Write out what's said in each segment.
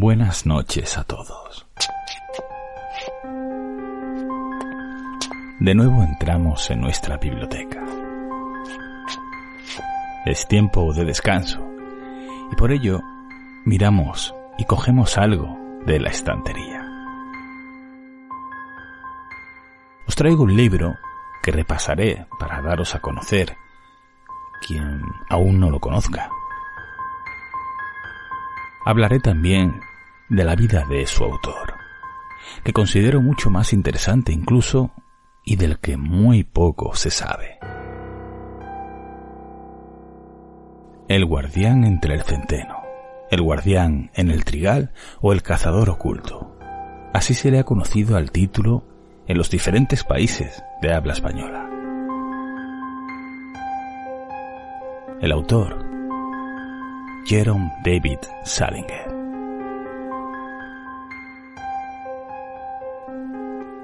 Buenas noches a todos. De nuevo entramos en nuestra biblioteca. Es tiempo de descanso y por ello miramos y cogemos algo de la estantería. Os traigo un libro que repasaré para daros a conocer quien aún no lo conozca. Hablaré también de la vida de su autor, que considero mucho más interesante incluso y del que muy poco se sabe. El guardián entre el centeno, el guardián en el trigal o el cazador oculto. Así se le ha conocido al título en los diferentes países de habla española. El autor, Jerome David Salinger.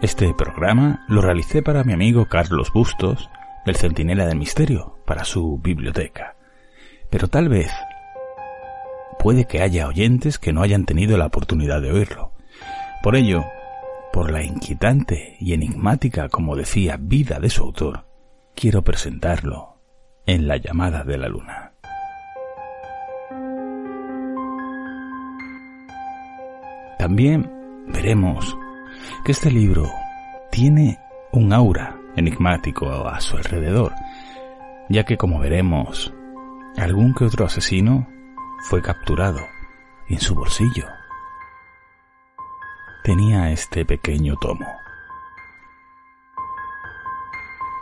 Este programa lo realicé para mi amigo Carlos Bustos, del Centinela del Misterio, para su biblioteca. Pero tal vez puede que haya oyentes que no hayan tenido la oportunidad de oírlo. Por ello, por la inquietante y enigmática, como decía, vida de su autor, quiero presentarlo en La llamada de la luna. También veremos que este libro tiene un aura enigmático a su alrededor, ya que como veremos, algún que otro asesino fue capturado en su bolsillo tenía este pequeño tomo.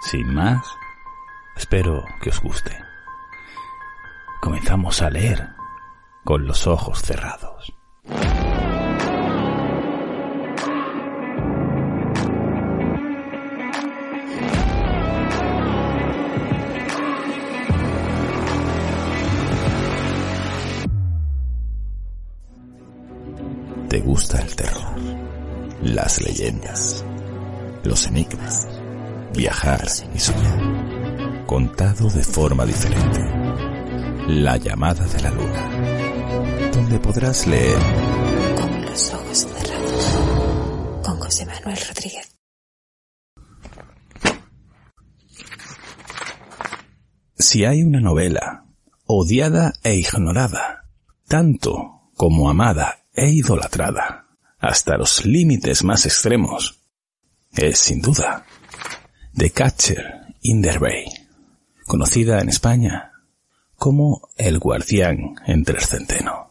Sin más, espero que os guste. Comenzamos a leer con los ojos cerrados. Las leyendas, los enigmas, viajar y soñar, contado de forma diferente. La llamada de la luna, donde podrás leer Con los ojos cerrados, con José Manuel Rodríguez. Si hay una novela odiada e ignorada, tanto como amada e idolatrada, hasta los límites más extremos, es sin duda The Catcher in the Bay, conocida en España como El Guardián entre el Centeno.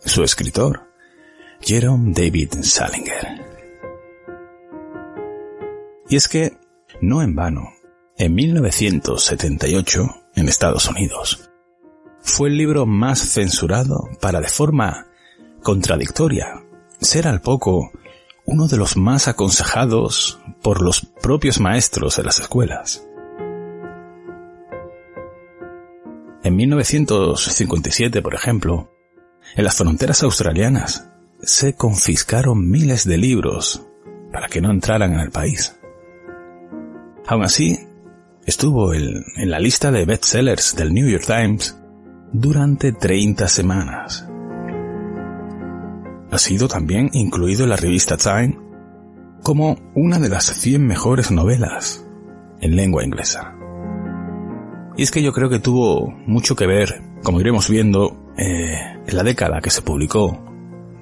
Su escritor, Jerome David Salinger. Y es que, no en vano, en 1978, en Estados Unidos, fue el libro más censurado para de forma contradictoria ser al poco uno de los más aconsejados por los propios maestros de las escuelas. En 1957, por ejemplo, en las fronteras australianas se confiscaron miles de libros para que no entraran en el país. Aún así, estuvo en, la lista de bestsellers del New York Times durante 30 semanas. Ha sido también incluido en la revista Time como una de las 100 mejores novelas en lengua inglesa. Y es que yo creo que tuvo mucho que ver, como iremos viendo, eh, en la década que se publicó,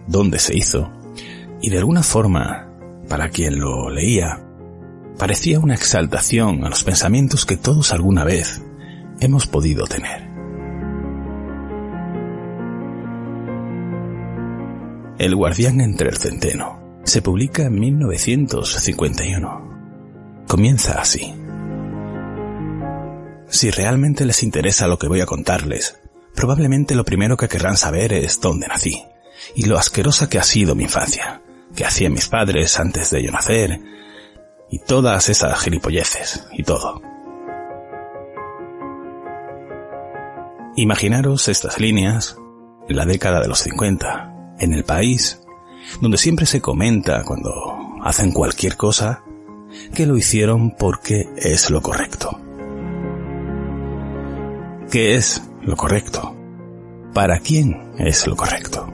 dónde se hizo, y de alguna forma, para quien lo leía, parecía una exaltación a los pensamientos que todos alguna vez hemos podido tener. El guardián entre el centeno. Se publica en 1951. Comienza así. si realmente les interesa lo que voy a contarles, probablemente lo primero que querrán saber es dónde nací y lo asquerosa que ha sido mi infancia, que hacían mis padres antes de yo nacer, y todas esas gilipolleces y todo. Imaginaros estas líneas en la década de los 50, en el país, donde siempre se comenta cuando hacen cualquier cosa que lo hicieron porque es lo correcto. ¿Qué es lo correcto? ¿Para quién es lo correcto?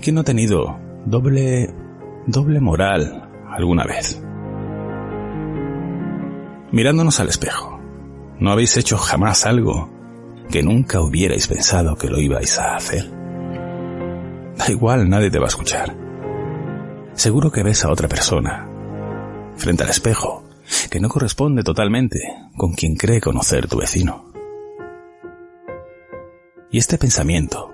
¿Quién no ha tenido doble, doble moral alguna vez? Mirándonos al espejo, ¿no habéis hecho jamás algo que nunca hubierais pensado que lo ibais a hacer? Da igual, nadie te va a escuchar. Seguro que ves a otra persona, frente al espejo, que no corresponde totalmente con quien cree conocer tu vecino. Y este pensamiento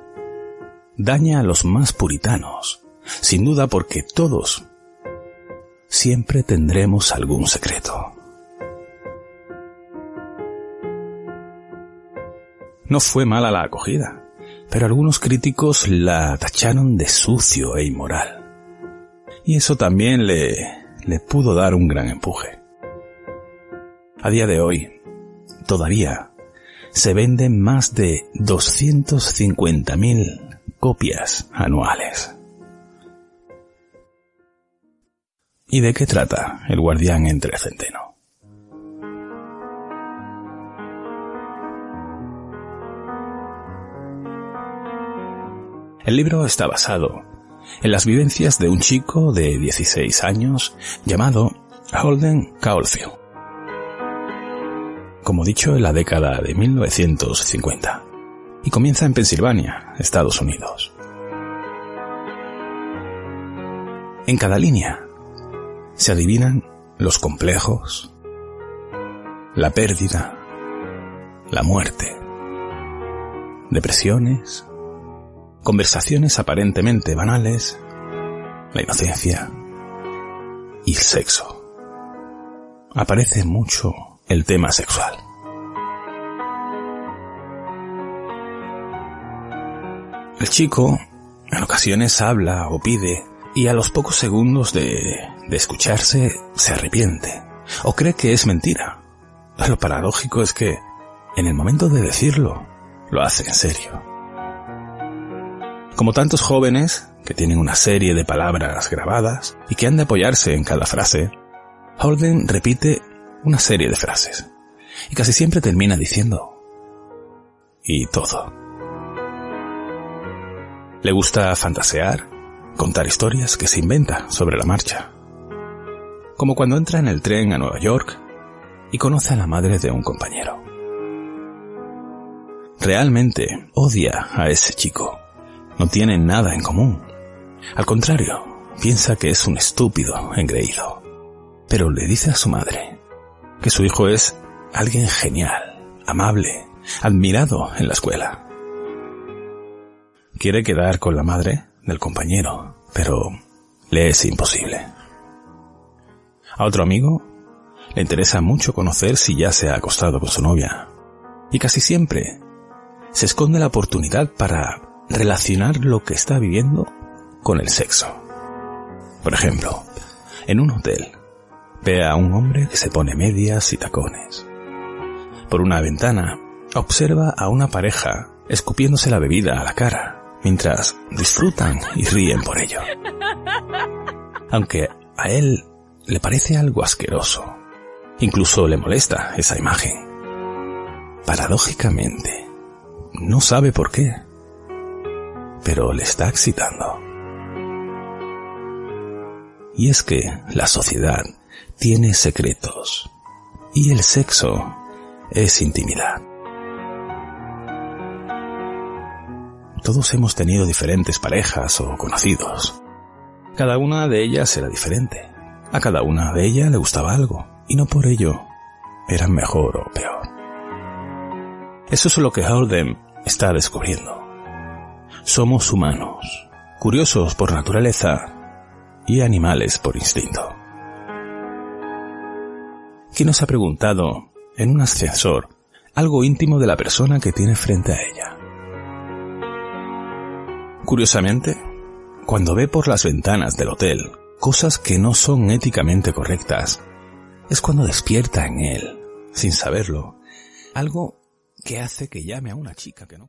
daña a los más puritanos, sin duda porque todos siempre tendremos algún secreto. No fue mala la acogida, pero algunos críticos la tacharon de sucio e inmoral. Y eso también le, le pudo dar un gran empuje. A día de hoy, todavía, se venden más de 250.000 copias anuales. ¿Y de qué trata El guardián entre centeno? El libro está basado en las vivencias de un chico de 16 años llamado Holden Caulfield. Como dicho, en la década de 1950. Y comienza en Pensilvania, Estados Unidos. En cada línea se adivinan los complejos, la pérdida, la muerte, depresiones, conversaciones aparentemente banales, la inocencia y el sexo. Aparece mucho el tema sexual. El chico en ocasiones habla o pide y a los pocos segundos de, de escucharse se arrepiente o cree que es mentira. Lo paradójico es que en el momento de decirlo lo hace en serio. Como tantos jóvenes que tienen una serie de palabras grabadas y que han de apoyarse en cada frase, Holden repite una serie de frases y casi siempre termina diciendo y todo. Le gusta fantasear, contar historias que se inventa sobre la marcha. Como cuando entra en el tren a Nueva York y conoce a la madre de un compañero. Realmente odia a ese chico no tienen nada en común. Al contrario, piensa que es un estúpido engreído. Pero le dice a su madre que su hijo es alguien genial, amable, admirado en la escuela. Quiere quedar con la madre del compañero, pero le es imposible. A otro amigo le interesa mucho conocer si ya se ha acostado con su novia. Y casi siempre se esconde la oportunidad para relacionar lo que está viviendo con el sexo. Por ejemplo, en un hotel, ve a un hombre que se pone medias y tacones. Por una ventana, observa a una pareja escupiéndose la bebida a la cara, mientras disfrutan y ríen por ello. Aunque a él le parece algo asqueroso, incluso le molesta esa imagen. Paradójicamente, no sabe por qué pero le está excitando. Y es que la sociedad tiene secretos y el sexo es intimidad. Todos hemos tenido diferentes parejas o conocidos. Cada una de ellas era diferente. A cada una de ellas le gustaba algo y no por ello eran mejor o peor. Eso es lo que Holden está descubriendo. Somos humanos, curiosos por naturaleza y animales por instinto. ¿Quién nos ha preguntado en un ascensor algo íntimo de la persona que tiene frente a ella. Curiosamente, cuando ve por las ventanas del hotel cosas que no son éticamente correctas, es cuando despierta en él, sin saberlo, algo que hace que llame a una chica que no